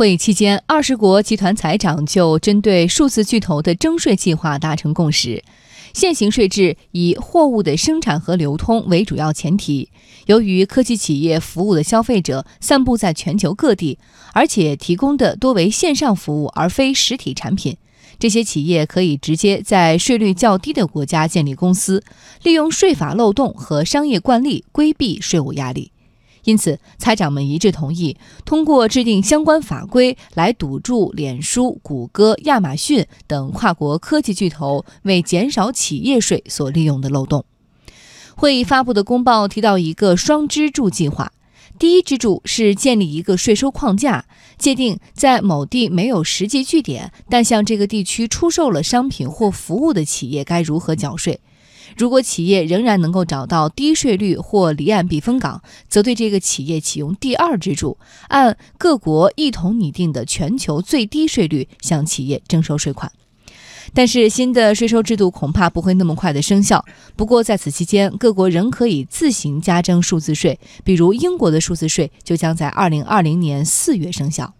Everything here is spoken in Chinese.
会议期间，二十国集团财长就针对数字巨头的征税计划达成共识。现行税制以货物的生产和流通为主要前提。由于科技企业服务的消费者散布在全球各地，而且提供的多为线上服务而非实体产品，这些企业可以直接在税率较低的国家建立公司，利用税法漏洞和商业惯例规避税务压力。因此，财长们一致同意通过制定相关法规来堵住脸书、谷歌、亚马逊等跨国科技巨头为减少企业税所利用的漏洞。会议发布的公报提到一个双支柱计划，第一支柱是建立一个税收框架，界定在某地没有实际据点，但向这个地区出售了商品或服务的企业该如何缴税。如果企业仍然能够找到低税率或离岸避风港，则对这个企业启用第二支柱，按各国一同拟定的全球最低税率向企业征收税款。但是新的税收制度恐怕不会那么快的生效。不过在此期间，各国仍可以自行加征数字税，比如英国的数字税就将在二零二零年四月生效。